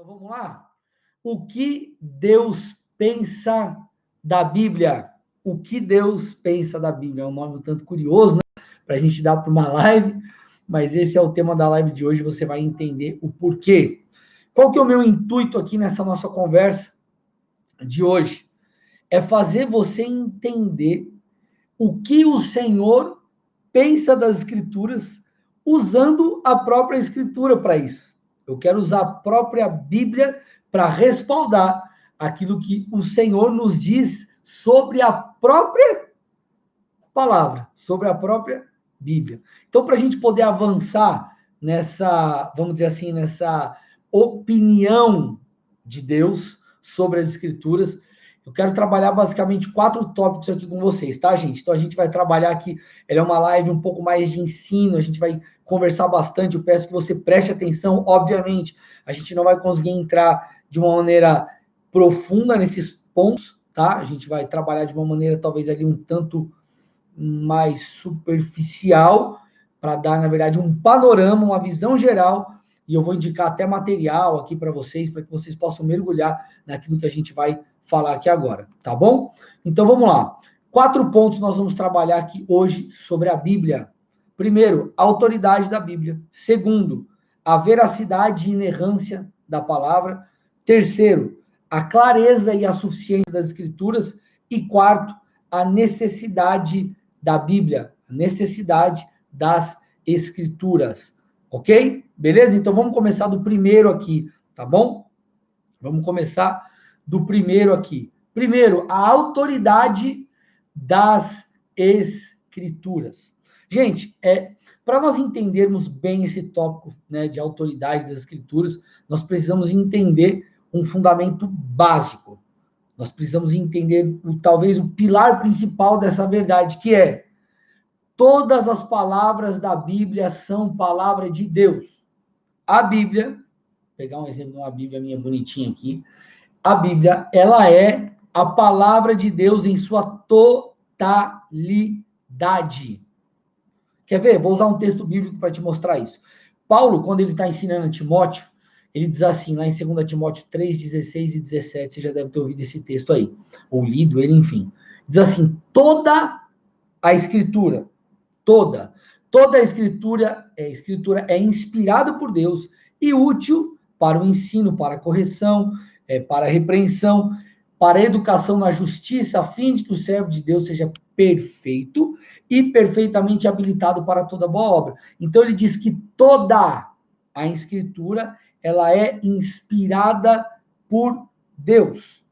Então vamos lá? O que Deus pensa da Bíblia? O que Deus pensa da Bíblia? É um nome um tanto curioso, né? Para a gente dar para uma live, mas esse é o tema da live de hoje. Você vai entender o porquê. Qual que é o meu intuito aqui nessa nossa conversa de hoje? É fazer você entender o que o Senhor pensa das Escrituras usando a própria Escritura para isso. Eu quero usar a própria Bíblia para respaldar aquilo que o Senhor nos diz sobre a própria palavra, sobre a própria Bíblia. Então, para a gente poder avançar nessa, vamos dizer assim, nessa opinião de Deus sobre as Escrituras, eu quero trabalhar basicamente quatro tópicos aqui com vocês, tá, gente? Então a gente vai trabalhar aqui, ela é uma live um pouco mais de ensino, a gente vai conversar bastante. Eu peço que você preste atenção, obviamente, a gente não vai conseguir entrar de uma maneira profunda nesses pontos, tá? A gente vai trabalhar de uma maneira talvez ali um tanto mais superficial para dar, na verdade, um panorama, uma visão geral e eu vou indicar até material aqui para vocês, para que vocês possam mergulhar naquilo que a gente vai falar aqui agora, tá bom? Então vamos lá. Quatro pontos nós vamos trabalhar aqui hoje sobre a Bíblia. Primeiro, a autoridade da Bíblia. Segundo, a veracidade e inerrância da palavra. Terceiro, a clareza e a suficiência das Escrituras. E quarto, a necessidade da Bíblia, a necessidade das Escrituras. Ok? Beleza? Então vamos começar do primeiro aqui, tá bom? Vamos começar do primeiro aqui. Primeiro, a autoridade das escrituras. Gente, é para nós entendermos bem esse tópico né, de autoridade das escrituras, nós precisamos entender um fundamento básico. Nós precisamos entender o, talvez o pilar principal dessa verdade, que é todas as palavras da Bíblia são palavra de Deus. A Bíblia, pegar um exemplo de uma Bíblia minha bonitinha aqui, a Bíblia, ela é a palavra de Deus em sua totalidade. Quer ver? Vou usar um texto bíblico para te mostrar isso. Paulo, quando ele está ensinando a Timóteo, ele diz assim, lá em 2 Timóteo 3, 16 e 17, você já deve ter ouvido esse texto aí, ou lido ele, enfim. Diz assim: toda a escritura, toda, toda a escritura é, escritura é inspirada por Deus e útil para o ensino, para a correção, é, para a repreensão, para a educação na justiça, a fim de que o servo de Deus seja perfeito e perfeitamente habilitado para toda boa obra. Então ele diz que toda a escritura ela é inspirada por Deus.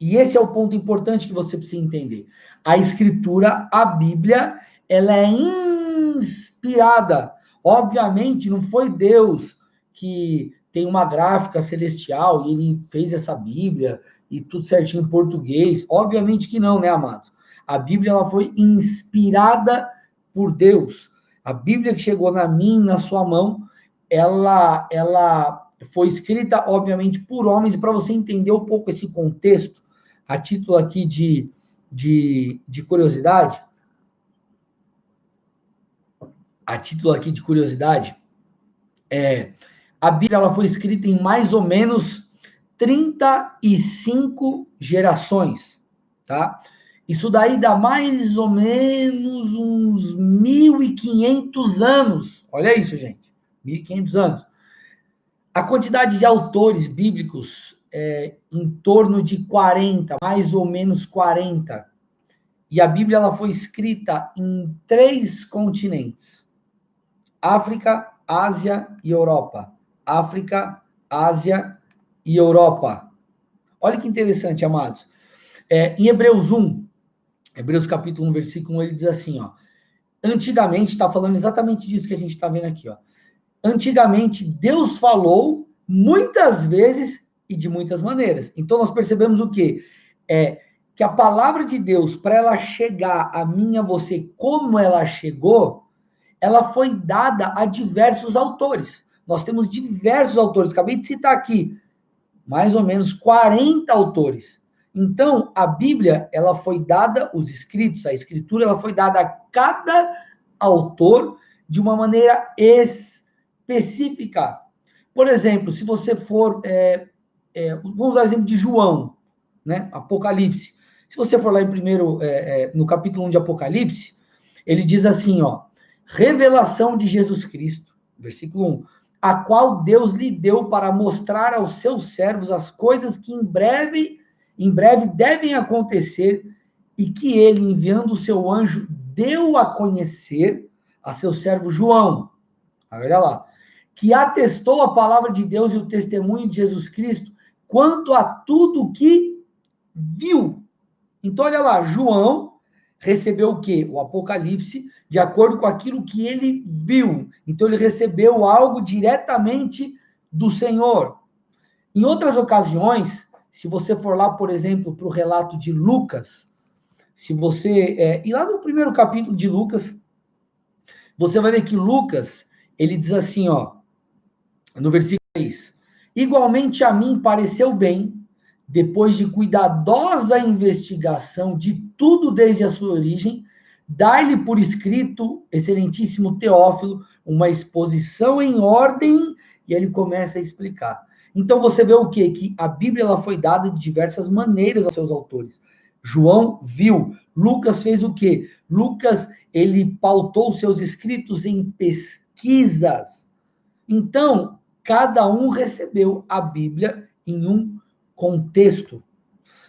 E esse é o ponto importante que você precisa entender. A escritura, a Bíblia, ela é inspirada. Obviamente, não foi Deus que tem uma gráfica celestial e ele fez essa Bíblia e tudo certinho em português. Obviamente que não, né, amados? A Bíblia ela foi inspirada por Deus. A Bíblia que chegou na minha, na sua mão, ela ela foi escrita obviamente por homens e para você entender um pouco esse contexto, a título aqui de, de, de curiosidade, a título aqui de curiosidade, é, a Bíblia ela foi escrita em mais ou menos 35 gerações, tá? Isso daí dá mais ou menos uns 1.500 anos. Olha isso, gente. 1.500 anos. A quantidade de autores bíblicos é em torno de 40, mais ou menos 40. E a Bíblia ela foi escrita em três continentes: África, Ásia e Europa. África, Ásia e Europa. Olha que interessante, amados. É, em Hebreus 1, Hebreus capítulo 1, versículo 1, ele diz assim, ó. Antigamente, está falando exatamente disso que a gente está vendo aqui, ó. Antigamente, Deus falou muitas vezes e de muitas maneiras. Então, nós percebemos o quê? É que a palavra de Deus, para ela chegar a mim, a você, como ela chegou, ela foi dada a diversos autores. Nós temos diversos autores, acabei de citar aqui, mais ou menos 40 autores. Então, a Bíblia, ela foi dada, os escritos, a escritura, ela foi dada a cada autor de uma maneira específica. Por exemplo, se você for. É, é, vamos usar o exemplo de João, né? Apocalipse. Se você for lá em primeiro, é, é no capítulo 1 de Apocalipse, ele diz assim, ó. Revelação de Jesus Cristo, versículo 1, a qual Deus lhe deu para mostrar aos seus servos as coisas que em breve, em breve devem acontecer e que ele, enviando o seu anjo, deu a conhecer a seu servo João. Olha lá. Que atestou a palavra de Deus e o testemunho de Jesus Cristo quanto a tudo que viu. Então, olha lá, João recebeu o quê? O Apocalipse, de acordo com aquilo que ele viu. Então, ele recebeu algo diretamente do Senhor. Em outras ocasiões, se você for lá, por exemplo, para o relato de Lucas, se você. É, e lá no primeiro capítulo de Lucas, você vai ver que Lucas, ele diz assim, ó, no versículo 3: Igualmente a mim pareceu bem, depois de cuidadosa investigação de tudo desde a sua origem, dar-lhe por escrito, excelentíssimo Teófilo, uma exposição em ordem, e ele começa a explicar. Então você vê o quê? Que a Bíblia ela foi dada de diversas maneiras aos seus autores. João viu. Lucas fez o quê? Lucas, ele pautou seus escritos em pesquisas. Então, cada um recebeu a Bíblia em um contexto.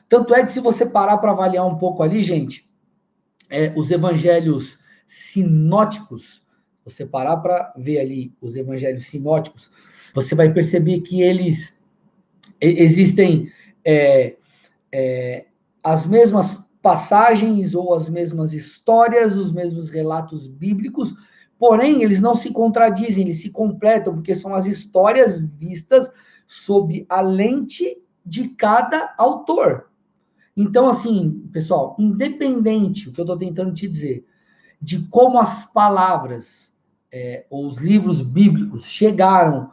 Tanto é que se você parar para avaliar um pouco ali, gente, é, os evangelhos sinóticos, você parar para ver ali os evangelhos sinóticos, você vai perceber que eles existem é, é, as mesmas passagens ou as mesmas histórias, os mesmos relatos bíblicos, porém eles não se contradizem, eles se completam, porque são as histórias vistas sob a lente de cada autor. Então, assim, pessoal, independente, o que eu estou tentando te dizer, de como as palavras é, ou os livros bíblicos chegaram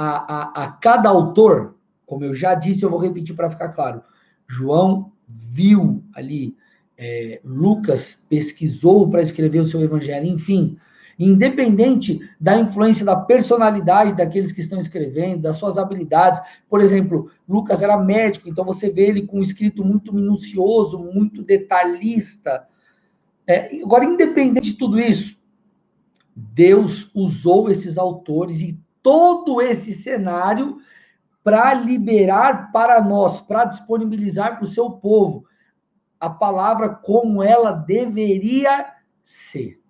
a, a, a cada autor, como eu já disse, eu vou repetir para ficar claro. João viu ali, é, Lucas pesquisou para escrever o seu evangelho, enfim, independente da influência da personalidade daqueles que estão escrevendo, das suas habilidades. Por exemplo, Lucas era médico, então você vê ele com um escrito muito minucioso, muito detalhista. É, agora, independente de tudo isso, Deus usou esses autores e todo esse cenário para liberar para nós, para disponibilizar para o seu povo a palavra como ela deveria ser.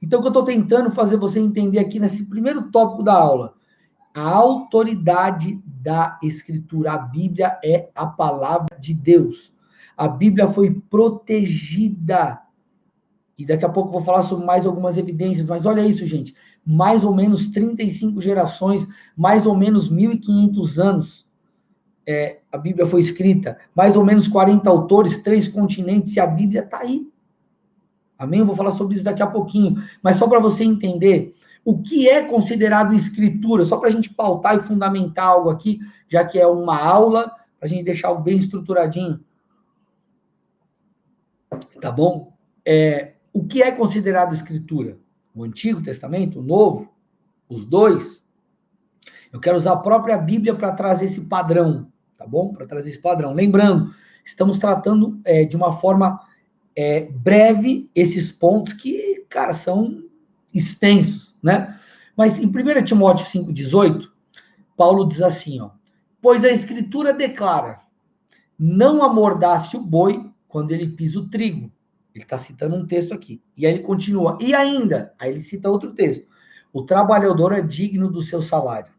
Então, o que eu estou tentando fazer você entender aqui nesse primeiro tópico da aula, a autoridade da Escritura. A Bíblia é a palavra de Deus. A Bíblia foi protegida. E daqui a pouco eu vou falar sobre mais algumas evidências, mas olha isso, gente mais ou menos 35 gerações, mais ou menos 1.500 anos é, a Bíblia foi escrita, mais ou menos 40 autores, três continentes, e a Bíblia está aí. Amém? Eu vou falar sobre isso daqui a pouquinho, mas só para você entender o que é considerado escritura, só para a gente pautar e fundamentar algo aqui, já que é uma aula, para a gente deixar algo bem estruturadinho. Tá bom? É, o que é considerado escritura? O Antigo Testamento, o Novo, os dois, eu quero usar a própria Bíblia para trazer esse padrão, tá bom? Para trazer esse padrão. Lembrando, estamos tratando é, de uma forma é, breve esses pontos que, cara, são extensos, né? Mas em 1 Timóteo 5,18, Paulo diz assim, ó, pois a Escritura declara, não amordace o boi quando ele pisa o trigo, ele está citando um texto aqui. E aí ele continua. E ainda, aí ele cita outro texto. O trabalhador é digno do seu salário.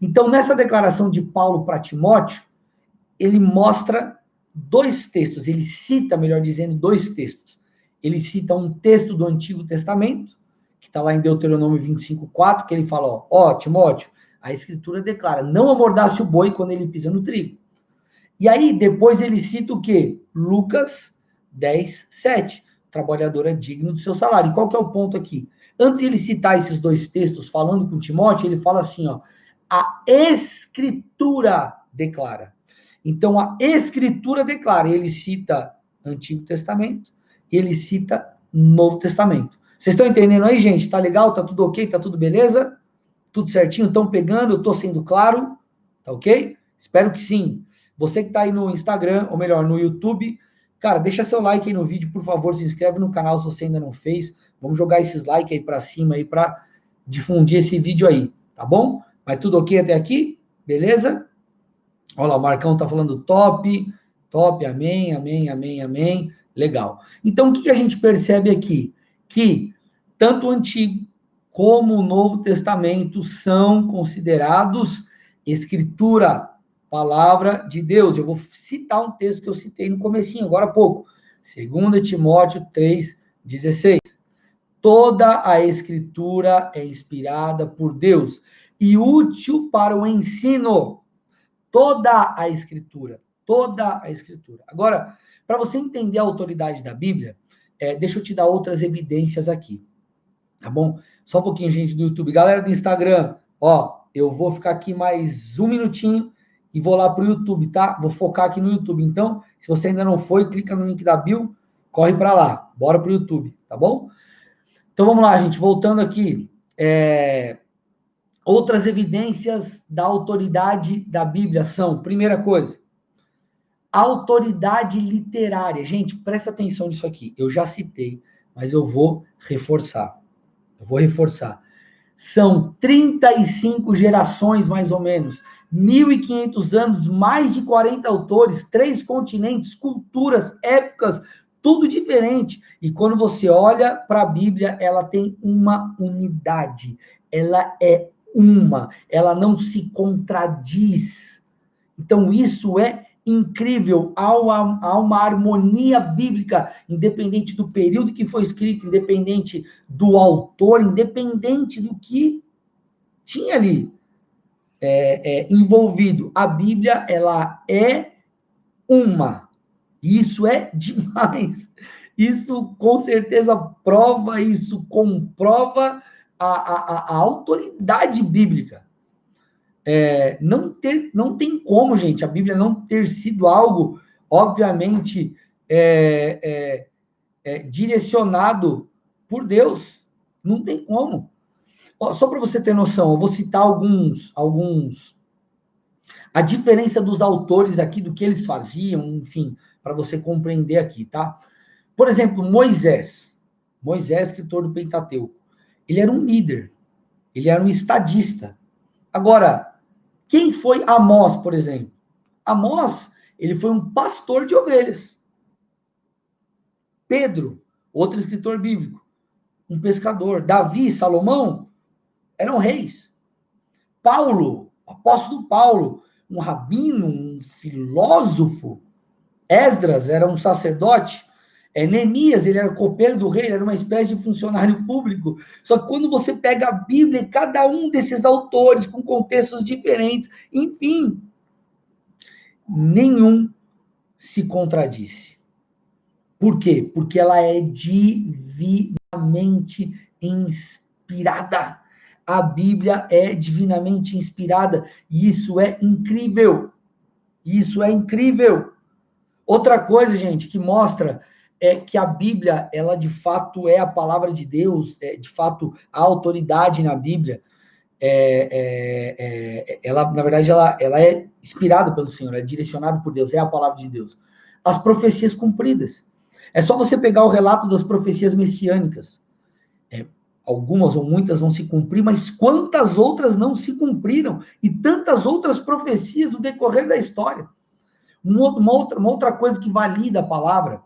Então, nessa declaração de Paulo para Timóteo, ele mostra dois textos. Ele cita, melhor dizendo, dois textos. Ele cita um texto do Antigo Testamento, que está lá em Deuteronômio 25, 4, que ele fala: Ó, ó Timóteo, a Escritura declara: não amordace o boi quando ele pisa no trigo. E aí, depois ele cita o quê? Lucas 10, 7. O trabalhador é digno do seu salário. E qual que é o ponto aqui? Antes de ele citar esses dois textos, falando com Timóteo, ele fala assim, ó, a escritura declara. Então, a escritura declara, ele cita Antigo Testamento, ele cita Novo Testamento. Vocês estão entendendo aí, gente? Tá legal? Tá tudo ok? Tá tudo beleza? Tudo certinho? Estão pegando? Eu estou sendo claro? Tá ok? Espero que sim. Você que está aí no Instagram, ou melhor, no YouTube, cara, deixa seu like aí no vídeo, por favor, se inscreve no canal se você ainda não fez. Vamos jogar esses likes aí para cima aí para difundir esse vídeo aí, tá bom? Mas tudo ok até aqui? Beleza? Olha lá, o Marcão tá falando top, top, amém, amém, amém, amém. Legal. Então, o que, que a gente percebe aqui? Que tanto o Antigo como o Novo Testamento são considerados escritura, palavra de Deus. Eu vou citar um texto que eu citei no comecinho, agora há pouco. 2 Timóteo 3, 16. Toda a escritura é inspirada por Deus e útil para o ensino. Toda a escritura, toda a escritura. Agora, para você entender a autoridade da Bíblia, é, deixa eu te dar outras evidências aqui, tá bom? Só um pouquinho, gente do YouTube. Galera do Instagram, ó, eu vou ficar aqui mais um minutinho e vou lá para o YouTube, tá? Vou focar aqui no YouTube. Então, se você ainda não foi, clica no link da Bill, corre para lá, bora para o YouTube, tá bom? Então vamos lá, gente, voltando aqui. É... Outras evidências da autoridade da Bíblia são, primeira coisa, autoridade literária. Gente, presta atenção nisso aqui. Eu já citei, mas eu vou reforçar. Eu vou reforçar. São 35 gerações, mais ou menos, 1.500 anos, mais de 40 autores, três continentes, culturas, épocas, tudo diferente. E quando você olha para a Bíblia, ela tem uma unidade, ela é uma, ela não se contradiz. Então, isso é incrível, há uma, há uma harmonia bíblica, independente do período que foi escrito, independente do autor, independente do que tinha ali é, é, envolvido. A Bíblia, ela é uma. Isso é demais. Isso com certeza prova, isso comprova a, a, a autoridade bíblica. É, não, ter, não tem como, gente, a Bíblia não ter sido algo, obviamente, é, é, é direcionado por Deus. Não tem como. Só para você ter noção, eu vou citar alguns, alguns. A diferença dos autores aqui, do que eles faziam, enfim, para você compreender aqui, tá? Por exemplo, Moisés. Moisés, escritor do Pentateuco. Ele era um líder. Ele era um estadista. Agora, quem foi Amós, por exemplo? Amós, ele foi um pastor de ovelhas. Pedro, outro escritor bíblico, um pescador. Davi, Salomão, eram reis. Paulo, apóstolo Paulo, um rabino, um filósofo. Esdras era um sacerdote. É, Neemias, ele era copeiro do rei, ele era uma espécie de funcionário público. Só que quando você pega a Bíblia, cada um desses autores com contextos diferentes, enfim, nenhum se contradisse. Por quê? Porque ela é divinamente inspirada. A Bíblia é divinamente inspirada e isso é incrível. Isso é incrível. Outra coisa, gente, que mostra é que a Bíblia, ela de fato é a palavra de Deus, é, de fato a autoridade na Bíblia, é, é, é, ela na verdade ela, ela é inspirada pelo Senhor, é direcionada por Deus, é a palavra de Deus. As profecias cumpridas. É só você pegar o relato das profecias messiânicas. É, algumas ou muitas vão se cumprir, mas quantas outras não se cumpriram? E tantas outras profecias no decorrer da história. Uma, outra, uma outra coisa que valida a palavra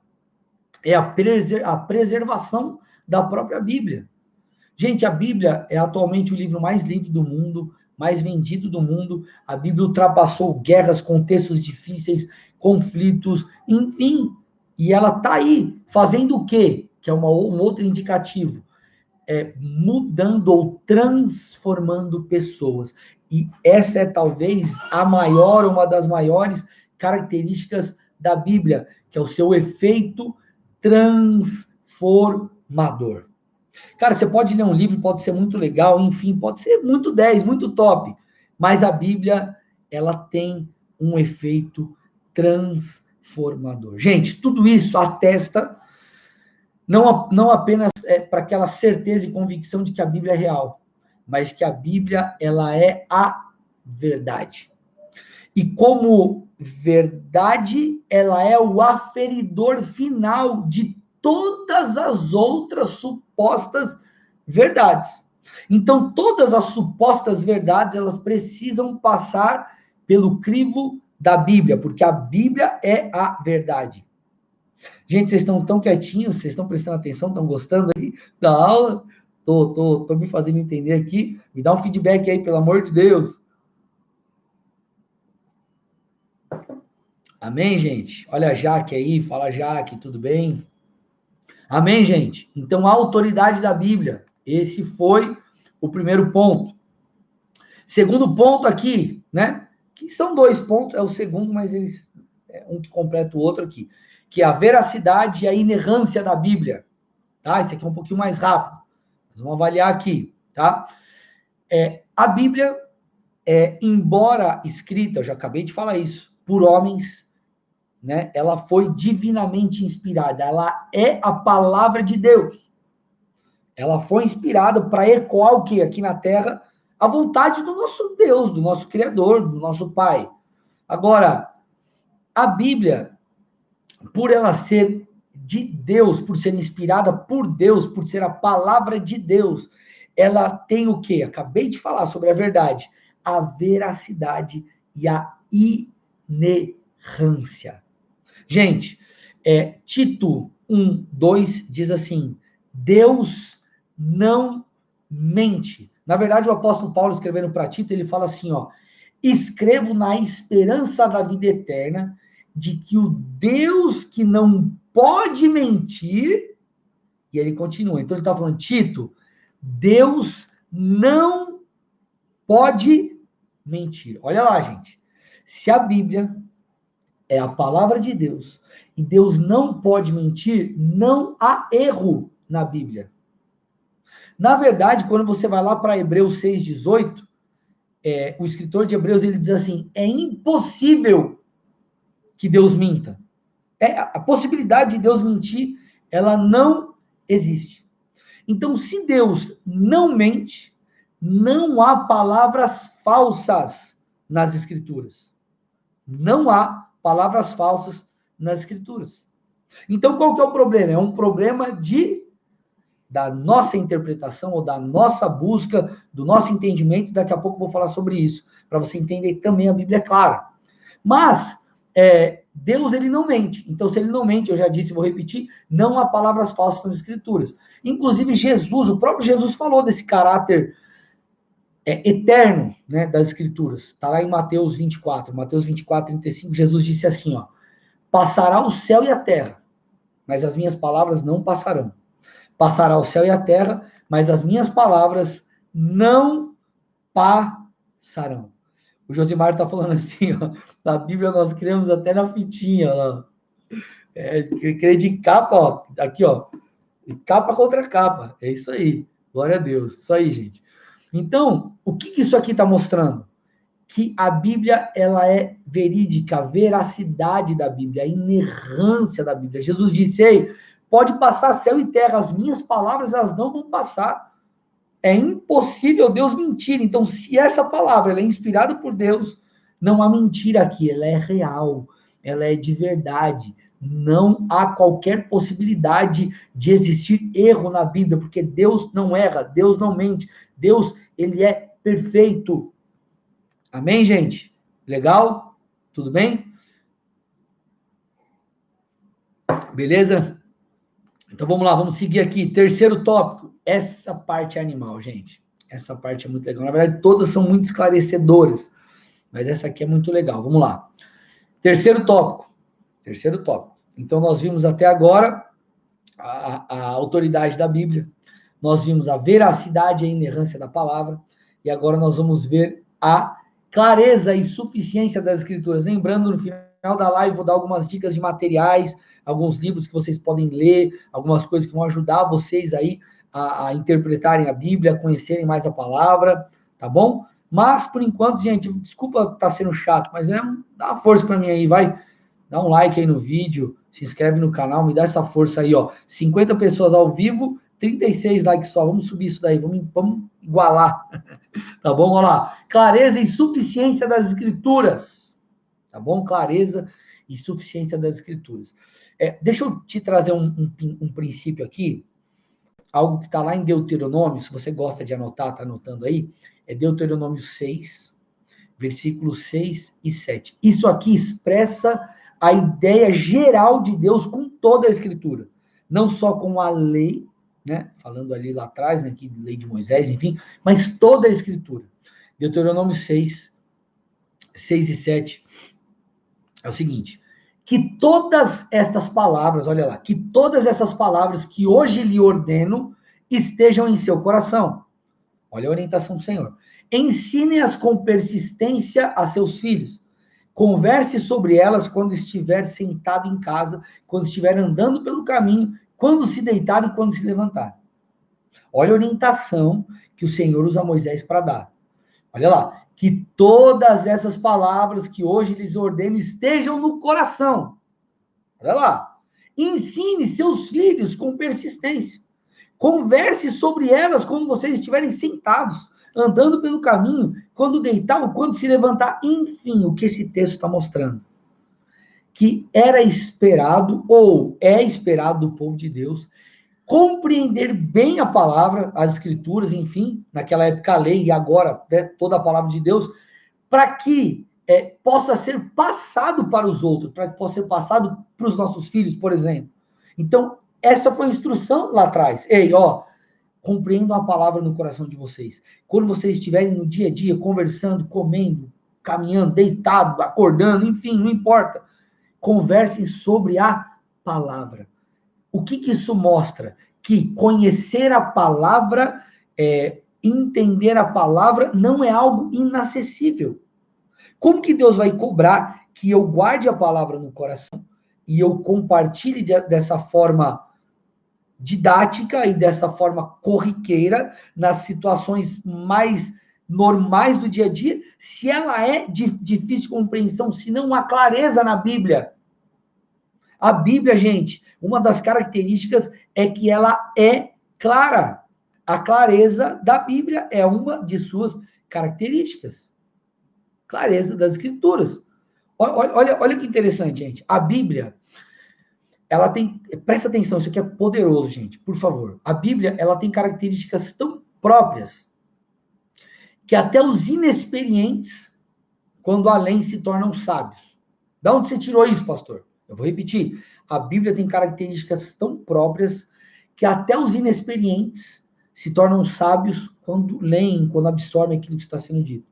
é a, preser a preservação da própria Bíblia. Gente, a Bíblia é atualmente o livro mais lido do mundo, mais vendido do mundo. A Bíblia ultrapassou guerras, contextos difíceis, conflitos, enfim. E ela está aí, fazendo o quê? Que é uma, um outro indicativo. É, mudando ou transformando pessoas. E essa é talvez a maior, uma das maiores características da Bíblia, que é o seu efeito transformador. Cara, você pode ler um livro, pode ser muito legal, enfim, pode ser muito 10, muito top, mas a Bíblia, ela tem um efeito transformador. Gente, tudo isso atesta não, não apenas é, para aquela certeza e convicção de que a Bíblia é real, mas que a Bíblia ela é a verdade. E como verdade, ela é o aferidor final de todas as outras supostas verdades. Então, todas as supostas verdades, elas precisam passar pelo crivo da Bíblia, porque a Bíblia é a verdade. Gente, vocês estão tão quietinhos, vocês estão prestando atenção, estão gostando aí da aula? Tô, tô, tô me fazendo entender aqui. Me dá um feedback aí, pelo amor de Deus. Amém, gente? Olha a Jaque aí, fala Jaque, tudo bem? Amém, gente? Então, a autoridade da Bíblia. Esse foi o primeiro ponto. Segundo ponto aqui, né? Que são dois pontos, é o segundo, mas eles é um que completa o outro aqui, que é a veracidade e a inerrância da Bíblia. Tá? Esse aqui é um pouquinho mais rápido. Vamos avaliar aqui, tá? É, a Bíblia, é, embora escrita, eu já acabei de falar isso, por homens né? Ela foi divinamente inspirada, ela é a palavra de Deus. Ela foi inspirada para ecoar o que aqui na Terra? A vontade do nosso Deus, do nosso Criador, do nosso Pai. Agora, a Bíblia, por ela ser de Deus, por ser inspirada por Deus, por ser a palavra de Deus, ela tem o quê? Acabei de falar sobre a verdade, a veracidade e a inerrância. Gente, é, Tito 1, 2 diz assim: Deus não mente. Na verdade, o apóstolo Paulo escrevendo para Tito, ele fala assim: ó, escrevo na esperança da vida eterna, de que o Deus que não pode mentir, e ele continua. Então ele está falando, Tito, Deus não pode mentir. Olha lá, gente. Se a Bíblia é a palavra de Deus. E Deus não pode mentir, não há erro na Bíblia. Na verdade, quando você vai lá para Hebreus 6,18, é, o escritor de Hebreus ele diz assim: é impossível que Deus minta. É, a possibilidade de Deus mentir, ela não existe. Então, se Deus não mente, não há palavras falsas nas Escrituras. Não há palavras falsas nas escrituras. Então, qual que é o problema? É um problema de da nossa interpretação ou da nossa busca, do nosso entendimento. Daqui a pouco vou falar sobre isso, para você entender também a Bíblia é clara. Mas é, Deus ele não mente. Então, se ele não mente, eu já disse, vou repetir, não há palavras falsas nas escrituras. Inclusive Jesus, o próprio Jesus falou desse caráter é, eterno né, das Escrituras. Está lá em Mateus 24. Mateus 24, 35, Jesus disse assim: ó, Passará o céu e a terra, mas as minhas palavras não passarão. Passará o céu e a terra, mas as minhas palavras não passarão. O Josimar está falando assim, ó, na Bíblia nós cremos até na fitinha, ó. É, crer de capa, ó, aqui, ó, capa contra capa, é isso aí, glória a Deus, isso aí, gente. Então, o que, isso aqui está mostrando? Que a Bíblia ela é verídica, a veracidade da Bíblia, a inerrância da Bíblia. Jesus disse: Ei, pode passar céu e terra, as minhas palavras elas não vão passar. É impossível Deus mentir. Então, se essa palavra é inspirada por Deus, não há mentira aqui, ela é real, ela é de verdade. Não há qualquer possibilidade de existir erro na Bíblia, porque Deus não erra, Deus não mente, Deus ele é perfeito. Amém, gente? Legal? Tudo bem? Beleza? Então vamos lá, vamos seguir aqui. Terceiro tópico. Essa parte é animal, gente. Essa parte é muito legal. Na verdade, todas são muito esclarecedoras. Mas essa aqui é muito legal. Vamos lá. Terceiro tópico. Terceiro tópico. Então, nós vimos até agora a, a autoridade da Bíblia, nós vimos a veracidade e a inerrância da palavra, e agora nós vamos ver a clareza e suficiência das escrituras. Lembrando, no final da live, vou dar algumas dicas de materiais, alguns livros que vocês podem ler, algumas coisas que vão ajudar vocês aí a, a interpretarem a Bíblia, a conhecerem mais a palavra, tá bom? Mas, por enquanto, gente, desculpa estar tá sendo chato, mas é, dá uma força para mim aí, vai. Dá um like aí no vídeo, se inscreve no canal, me dá essa força aí, ó. 50 pessoas ao vivo, 36 likes só. Vamos subir isso daí, vamos, vamos igualar. tá bom? Olha lá. Clareza e suficiência das escrituras. Tá bom? Clareza e suficiência das escrituras. É, deixa eu te trazer um, um, um princípio aqui, algo que está lá em Deuteronômio, se você gosta de anotar, está anotando aí, é Deuteronômio 6, versículos 6 e 7. Isso aqui expressa a ideia geral de Deus com toda a escritura, não só com a lei, né, falando ali lá atrás, né, que lei de Moisés, enfim, mas toda a escritura. Deuteronômio 6, 6 e 7 é o seguinte: que todas estas palavras, olha lá, que todas essas palavras que hoje lhe ordeno estejam em seu coração. Olha a orientação do Senhor. Ensine-as com persistência a seus filhos. Converse sobre elas quando estiver sentado em casa, quando estiver andando pelo caminho, quando se deitar e quando se levantar. Olha a orientação que o Senhor usa Moisés para dar. Olha lá, que todas essas palavras que hoje lhes ordeno estejam no coração. Olha lá. Ensine seus filhos com persistência. Converse sobre elas quando vocês estiverem sentados, andando pelo caminho, quando deitar ou quando se levantar. Enfim, o que esse texto está mostrando? Que era esperado, ou é esperado do povo de Deus, compreender bem a palavra, as escrituras, enfim, naquela época a lei e agora né, toda a palavra de Deus, para que é, possa ser passado para os outros, para que possa ser passado para os nossos filhos, por exemplo. Então, essa foi a instrução lá atrás. Ei, ó, compreendam a palavra no coração de vocês. Quando vocês estiverem no dia a dia conversando, comendo, caminhando, deitado, acordando, enfim, não importa. Conversem sobre a palavra. O que, que isso mostra? Que conhecer a palavra, é, entender a palavra, não é algo inacessível. Como que Deus vai cobrar que eu guarde a palavra no coração e eu compartilhe de, dessa forma didática e dessa forma corriqueira nas situações mais normais do dia a dia, se ela é de difícil compreensão, se não há clareza na Bíblia? A Bíblia, gente, uma das características é que ela é clara. A clareza da Bíblia é uma de suas características. Clareza das Escrituras. Olha, olha, olha que interessante, gente. A Bíblia, ela tem. Presta atenção, isso aqui é poderoso, gente, por favor. A Bíblia, ela tem características tão próprias que até os inexperientes, quando além, se tornam sábios. Da onde você tirou isso, pastor? Eu vou repetir. A Bíblia tem características tão próprias que até os inexperientes se tornam sábios quando leem, quando absorvem aquilo que está sendo dito.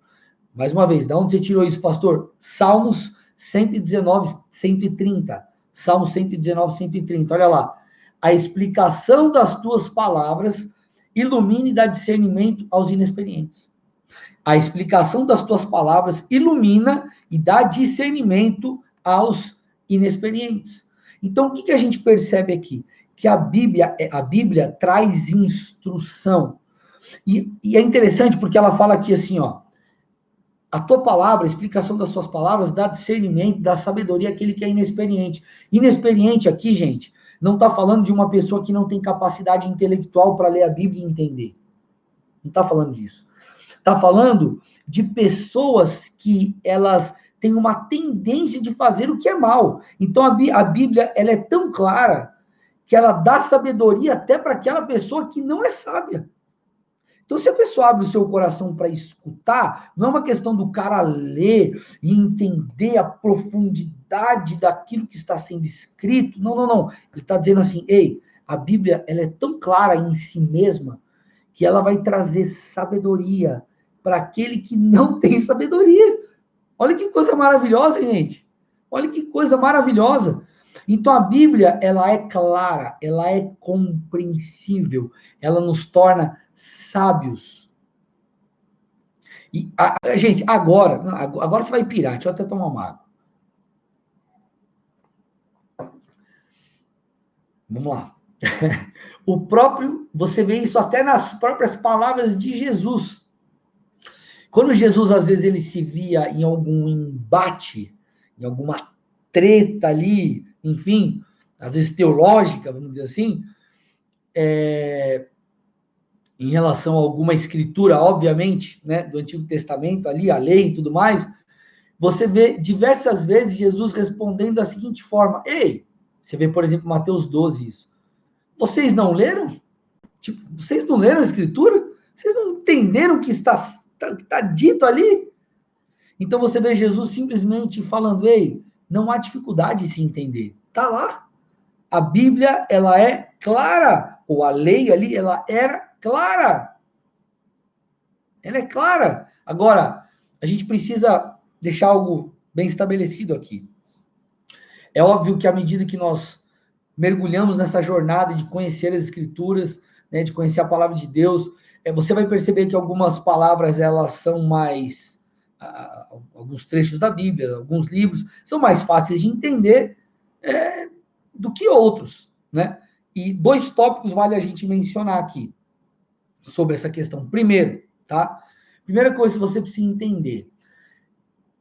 Mais uma vez, da onde você tirou isso, pastor? Salmos 119, 130. Salmos 119, 130. Olha lá. A explicação das tuas palavras ilumine e dá discernimento aos inexperientes. A explicação das tuas palavras ilumina e dá discernimento aos inexperientes. Então, o que, que a gente percebe aqui? Que a Bíblia, é, a Bíblia traz instrução. E, e é interessante porque ela fala aqui assim, ó. A tua palavra, a explicação das suas palavras, dá discernimento, dá sabedoria àquele que é inexperiente. Inexperiente aqui, gente, não está falando de uma pessoa que não tem capacidade intelectual para ler a Bíblia e entender. Não está falando disso. Está falando de pessoas que elas tem uma tendência de fazer o que é mal. Então a, Bíblia ela é tão clara que ela dá sabedoria até para aquela pessoa que não é sábia. Então, se a pessoa abre o seu coração para escutar, não é uma questão do cara ler e entender a profundidade daquilo que está sendo escrito. Não, não, não. Ele está dizendo assim: ei, a Bíblia ela é tão clara em si mesma que ela vai trazer sabedoria para aquele que não tem sabedoria. Olha que coisa maravilhosa, gente. Olha que coisa maravilhosa. Então a Bíblia, ela é clara, ela é compreensível, ela nos torna sábios. E, a, a, gente, agora, agora você vai pirar, deixa eu até tomar uma água. Vamos lá. o próprio, você vê isso até nas próprias palavras de Jesus. Quando Jesus, às vezes, ele se via em algum embate, em alguma treta ali, enfim, às vezes teológica, vamos dizer assim, é, em relação a alguma escritura, obviamente, né, do Antigo Testamento ali, a lei e tudo mais, você vê diversas vezes Jesus respondendo da seguinte forma: Ei, você vê, por exemplo, Mateus 12 isso. Vocês não leram? Tipo, vocês não leram a escritura? Vocês não entenderam o que está, está, está dito ali? Então você vê Jesus simplesmente falando: Ei, não há dificuldade de se entender. Está lá. A Bíblia, ela é clara. Ou a lei ali, ela era clara. Ela é clara. Agora, a gente precisa deixar algo bem estabelecido aqui. É óbvio que à medida que nós mergulhamos nessa jornada de conhecer as escrituras, né, de conhecer a palavra de Deus, é, você vai perceber que algumas palavras elas são mais alguns trechos da Bíblia, alguns livros são mais fáceis de entender é, do que outros, né? E dois tópicos vale a gente mencionar aqui sobre essa questão. Primeiro, tá? Primeira coisa que você precisa entender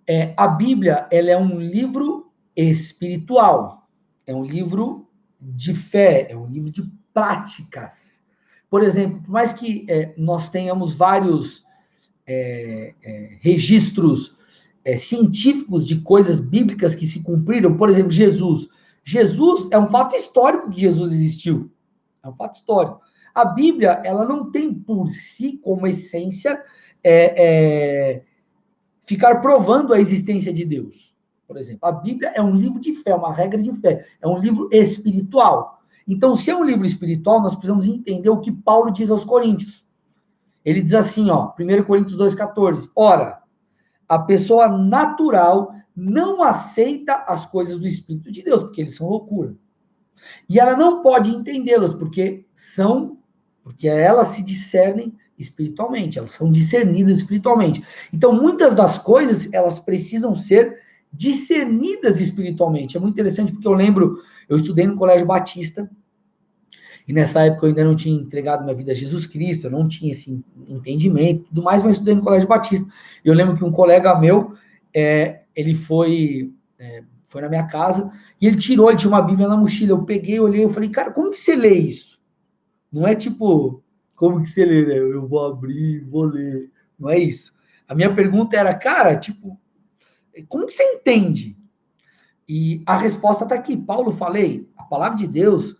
é a Bíblia, ela é um livro espiritual, é um livro de fé, é um livro de práticas. Por exemplo, por mais que é, nós tenhamos vários é, é, registros é, científicos de coisas bíblicas que se cumpriram, por exemplo, Jesus. Jesus é um fato histórico que Jesus existiu. É um fato histórico. A Bíblia, ela não tem por si como essência é, é, ficar provando a existência de Deus. Por exemplo, a Bíblia é um livro de fé, uma regra de fé, é um livro espiritual. Então, se é um livro espiritual, nós precisamos entender o que Paulo diz aos Coríntios. Ele diz assim, ó, 1 Coríntios 2,14. Ora, a pessoa natural não aceita as coisas do Espírito de Deus, porque eles são loucura. E ela não pode entendê-las, porque são, porque elas se discernem espiritualmente, elas são discernidas espiritualmente. Então, muitas das coisas, elas precisam ser discernidas espiritualmente. É muito interessante, porque eu lembro, eu estudei no Colégio Batista, e nessa época eu ainda não tinha entregado minha vida a Jesus Cristo, eu não tinha esse entendimento tudo mais, mas estudei no Colégio Batista. Eu lembro que um colega meu, é, ele foi, é, foi na minha casa e ele tirou, ele tinha uma Bíblia na mochila. Eu peguei, olhei, eu falei, cara, como que você lê isso? Não é tipo, como que você lê, né? Eu vou abrir, vou ler. Não é isso. A minha pergunta era, cara, tipo, como que você entende? E a resposta está aqui. Paulo falei, a palavra de Deus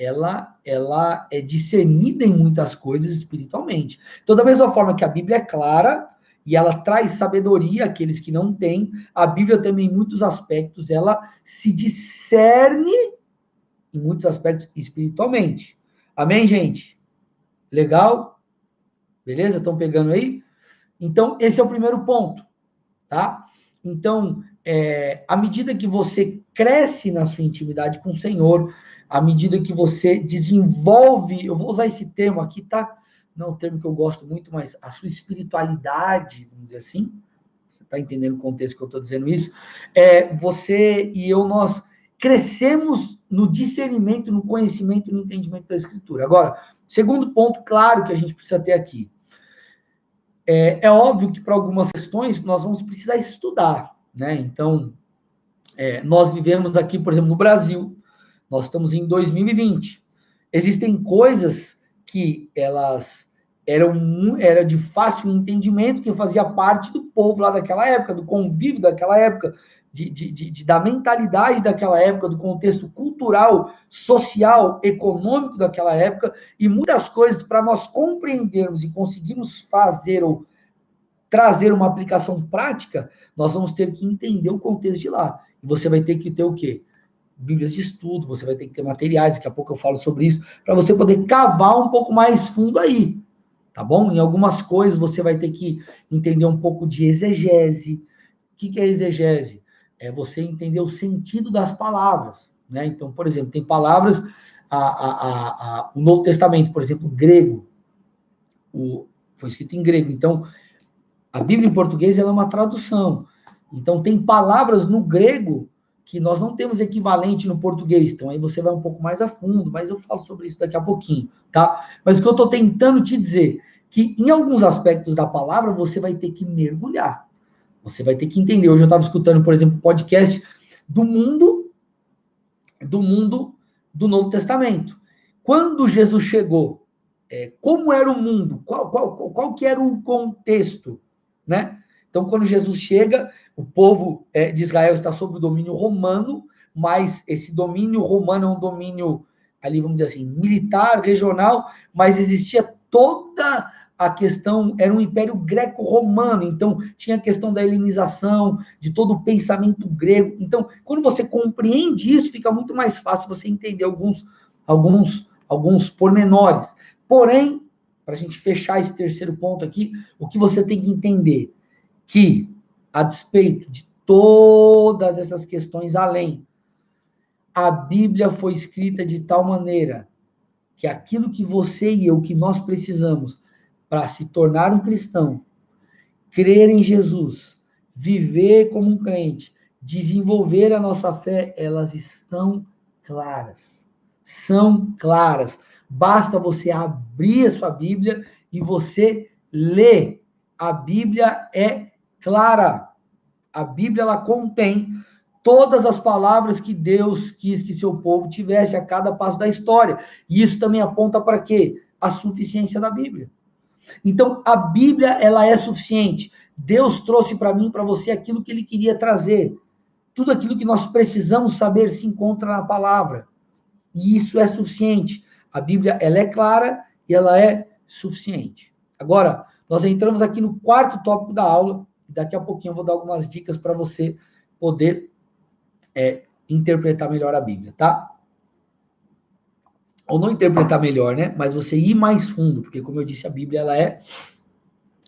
ela, ela é discernida em muitas coisas espiritualmente. Então, da mesma forma que a Bíblia é clara e ela traz sabedoria àqueles que não têm, a Bíblia também, em muitos aspectos, ela se discerne em muitos aspectos espiritualmente. Amém, gente? Legal? Beleza? Estão pegando aí? Então, esse é o primeiro ponto, tá? Então, é, à medida que você cresce na sua intimidade com o Senhor, à medida que você desenvolve, eu vou usar esse termo aqui, tá? Não é um termo que eu gosto muito, mas a sua espiritualidade, vamos dizer assim, você está entendendo o contexto que eu estou dizendo isso? É, você e eu, nós crescemos no discernimento, no conhecimento, no entendimento da Escritura. Agora, segundo ponto claro que a gente precisa ter aqui. É, é óbvio que para algumas questões nós vamos precisar estudar, né? Então, é, nós vivemos aqui, por exemplo, no Brasil, nós estamos em 2020. Existem coisas que elas eram era de fácil entendimento, que fazia parte do povo lá daquela época, do convívio daquela época, de, de, de, da mentalidade daquela época, do contexto cultural, social, econômico daquela época, e muitas coisas para nós compreendermos e conseguirmos fazer ou trazer uma aplicação prática, nós vamos ter que entender o contexto de lá. E você vai ter que ter o quê? Bíblias de estudo, você vai ter que ter materiais, daqui a pouco eu falo sobre isso, para você poder cavar um pouco mais fundo aí, tá bom? Em algumas coisas você vai ter que entender um pouco de exegese. O que, é exegese? É você entender o sentido das palavras, né? Então, por exemplo, tem palavras, a, a, a, o Novo Testamento, por exemplo, grego, o, foi escrito em grego, então a Bíblia em português é uma tradução. Então, tem palavras no grego que nós não temos equivalente no português. Então, aí você vai um pouco mais a fundo, mas eu falo sobre isso daqui a pouquinho, tá? Mas o que eu estou tentando te dizer, que em alguns aspectos da palavra você vai ter que mergulhar. Você vai ter que entender. Hoje eu estava escutando, por exemplo, podcast do mundo, do mundo do Novo Testamento. quando Jesus chegou, é, como era o mundo, qual, qual, qual que era o contexto, né? Então, quando Jesus chega, o povo é, de Israel está sob o domínio romano, mas esse domínio romano é um domínio, ali vamos dizer assim, militar, regional, mas existia toda a questão, era um império greco-romano, então tinha a questão da helenização, de todo o pensamento grego. Então, quando você compreende isso, fica muito mais fácil você entender alguns, alguns, alguns pormenores. Porém, para a gente fechar esse terceiro ponto aqui, o que você tem que entender? Que, a despeito de todas essas questões além, a Bíblia foi escrita de tal maneira que aquilo que você e eu, que nós precisamos para se tornar um cristão, crer em Jesus, viver como um crente, desenvolver a nossa fé, elas estão claras. São claras. Basta você abrir a sua Bíblia e você ler. A Bíblia é clara. A Bíblia ela contém todas as palavras que Deus quis que seu povo tivesse a cada passo da história. E isso também aponta para quê? A suficiência da Bíblia. Então, a Bíblia, ela é suficiente. Deus trouxe para mim, para você, aquilo que ele queria trazer. Tudo aquilo que nós precisamos saber se encontra na palavra. E isso é suficiente. A Bíblia, ela é clara e ela é suficiente. Agora, nós entramos aqui no quarto tópico da aula. Daqui a pouquinho eu vou dar algumas dicas para você poder é interpretar melhor a Bíblia, tá? Ou não interpretar melhor, né? Mas você ir mais fundo, porque como eu disse, a Bíblia ela é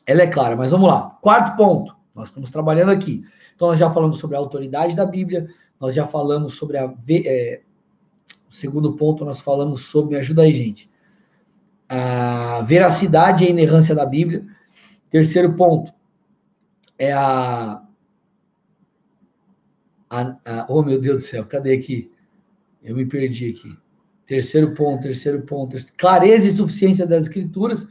ela é clara. Mas vamos lá. Quarto ponto. Nós estamos trabalhando aqui. Então nós já falamos sobre a autoridade da Bíblia, nós já falamos sobre a é, segundo ponto nós falamos sobre, me ajuda aí, gente. A veracidade e a inerrância da Bíblia. Terceiro ponto é a a, a, oh, meu Deus do céu, cadê aqui? Eu me perdi aqui. Terceiro ponto, terceiro ponto. Clareza e suficiência das escrituras.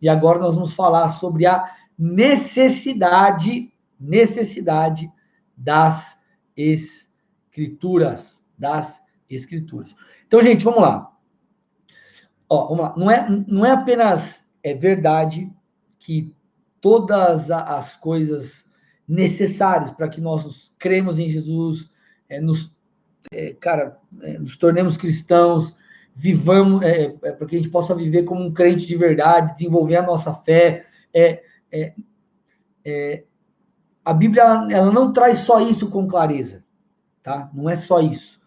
E agora nós vamos falar sobre a necessidade, necessidade das escrituras, das escrituras. Então, gente, vamos lá. Ó, vamos lá. Não é, não é apenas é verdade que todas as coisas necessárias para que nós cremos em Jesus, é, nos, é, cara, é, nos tornemos cristãos, vivamos, é, é, para que a gente possa viver como um crente de verdade, desenvolver a nossa fé. É, a Bíblia ela não traz só isso com clareza, tá? Não é só isso.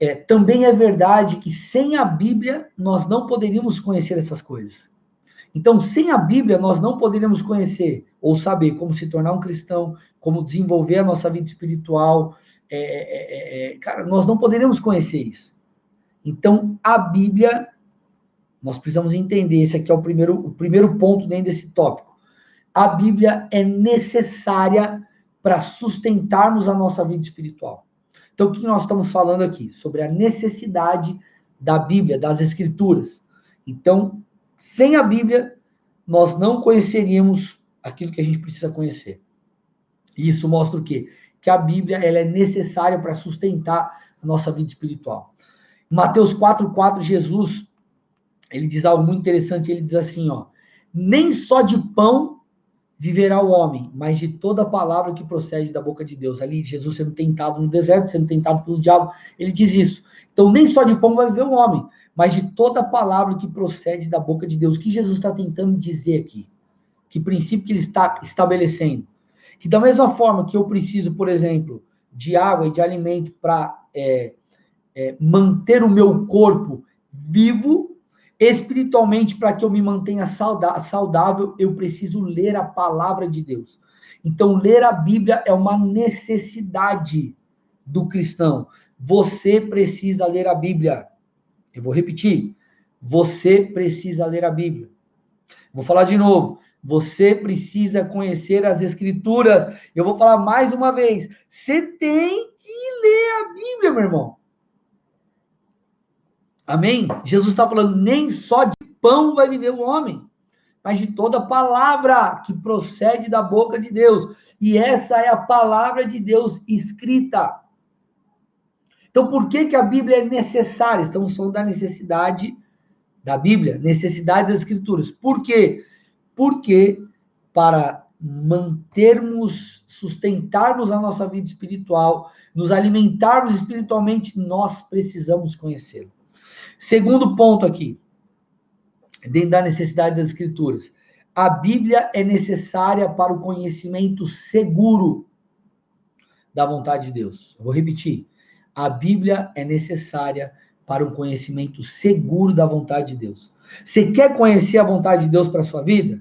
É, também é verdade que sem a Bíblia nós não poderíamos conhecer essas coisas. Então, sem a Bíblia, nós não poderíamos conhecer ou saber como se tornar um cristão, como desenvolver a nossa vida espiritual. É, é, é, é cara, nós não poderíamos conhecer isso. Então, a Bíblia, nós precisamos entender, esse aqui é o primeiro, o primeiro ponto dentro desse tópico. A Bíblia é necessária para sustentarmos a nossa vida espiritual. Então, o que nós estamos falando aqui? Sobre a necessidade da Bíblia, das Escrituras. Então, sem a Bíblia, nós não conheceríamos aquilo que a gente precisa conhecer. E isso mostra o quê? Que a Bíblia ela é necessária para sustentar a nossa vida espiritual. Em Mateus 4,4, Jesus ele diz algo muito interessante. Ele diz assim: ó, nem só de pão viverá o homem, mas de toda palavra que procede da boca de Deus. Ali, Jesus sendo tentado no deserto, sendo tentado pelo diabo, ele diz isso. Então, nem só de pão vai viver o homem, mas de toda palavra que procede da boca de Deus. O que Jesus está tentando dizer aqui? Que princípio que ele está estabelecendo? Que da mesma forma que eu preciso, por exemplo, de água e de alimento para é, é, manter o meu corpo vivo, espiritualmente, para que eu me mantenha saudável, eu preciso ler a palavra de Deus. Então, ler a Bíblia é uma necessidade do cristão. Você precisa ler a Bíblia. Eu vou repetir. Você precisa ler a Bíblia. Vou falar de novo. Você precisa conhecer as Escrituras. Eu vou falar mais uma vez. Você tem que ler a Bíblia, meu irmão. Amém? Jesus está falando: nem só de pão vai viver o homem, mas de toda palavra que procede da boca de Deus. E essa é a palavra de Deus escrita. Então, por que, que a Bíblia é necessária? Estamos falando da necessidade da Bíblia, necessidade das Escrituras. Por quê? Porque para mantermos, sustentarmos a nossa vida espiritual, nos alimentarmos espiritualmente, nós precisamos conhecê-lo. Segundo ponto aqui, dentro da necessidade das Escrituras. A Bíblia é necessária para o conhecimento seguro da vontade de Deus. Eu vou repetir. A Bíblia é necessária para um conhecimento seguro da vontade de Deus. Você quer conhecer a vontade de Deus para sua vida?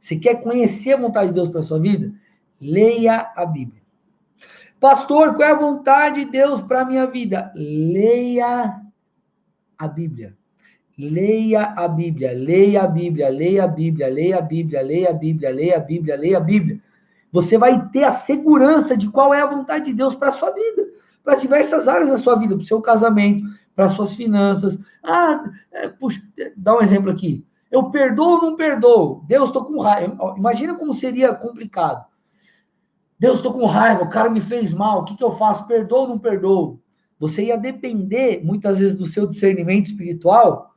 Você quer conhecer a vontade de Deus para sua vida? Leia a Bíblia. Pastor, qual é a vontade de Deus para minha vida? Leia a Bíblia. Leia a Bíblia, leia a Bíblia, leia a Bíblia, leia a Bíblia, leia a Bíblia, leia a Bíblia, leia a Bíblia. Você vai ter a segurança de qual é a vontade de Deus para sua vida, para as diversas áreas da sua vida, para o seu casamento, para as suas finanças. Ah, é, puxa, dá um exemplo aqui. Eu perdoo ou não perdoo? Deus, estou com raiva. Imagina como seria complicado. Deus, estou com raiva, o cara me fez mal, o que, que eu faço? Perdoo ou não perdoo? Você ia depender, muitas vezes, do seu discernimento espiritual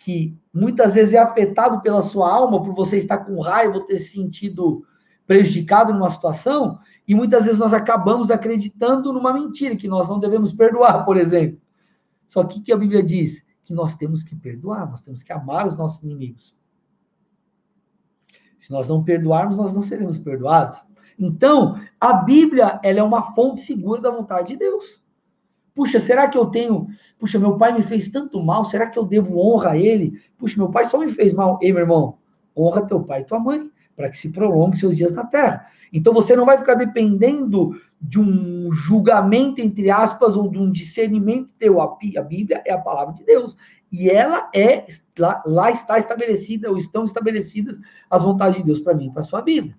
que muitas vezes é afetado pela sua alma por você estar com raiva ter se sentido prejudicado numa situação, e muitas vezes nós acabamos acreditando numa mentira, que nós não devemos perdoar, por exemplo. Só que que a Bíblia diz? Que nós temos que perdoar, nós temos que amar os nossos inimigos. Se nós não perdoarmos, nós não seremos perdoados. Então, a Bíblia, ela é uma fonte segura da vontade de Deus. Puxa, será que eu tenho. Puxa, meu pai me fez tanto mal, será que eu devo honra a ele? Puxa, meu pai só me fez mal. Ei, meu irmão, honra teu pai e tua mãe, para que se prolongue seus dias na terra. Então você não vai ficar dependendo de um julgamento, entre aspas, ou de um discernimento teu. A Bíblia é a palavra de Deus. E ela é, lá, lá está estabelecida, ou estão estabelecidas as vontades de Deus para mim e para a sua vida.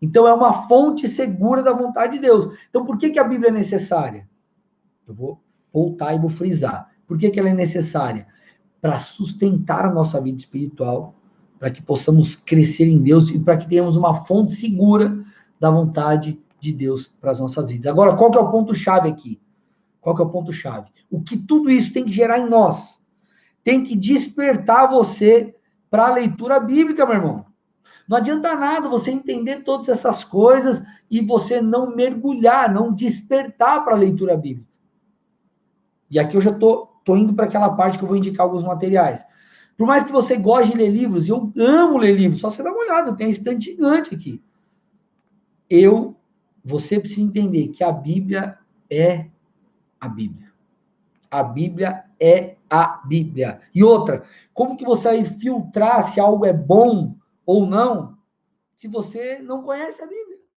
Então é uma fonte segura da vontade de Deus. Então por que, que a Bíblia é necessária? Eu vou voltar e vou frisar. Por que, que ela é necessária? Para sustentar a nossa vida espiritual, para que possamos crescer em Deus e para que tenhamos uma fonte segura da vontade de Deus para as nossas vidas. Agora, qual que é o ponto-chave aqui? Qual que é o ponto-chave? O que tudo isso tem que gerar em nós? Tem que despertar você para a leitura bíblica, meu irmão. Não adianta nada você entender todas essas coisas e você não mergulhar, não despertar para a leitura bíblica. E aqui eu já tô, tô indo para aquela parte que eu vou indicar alguns materiais. Por mais que você goste de ler livros, eu amo ler livros, só você dá uma olhada, tem um estante gigante aqui. Eu, você precisa entender que a Bíblia é a Bíblia. A Bíblia é a Bíblia. E outra, como que você vai filtrar se algo é bom ou não, se você não conhece a Bíblia?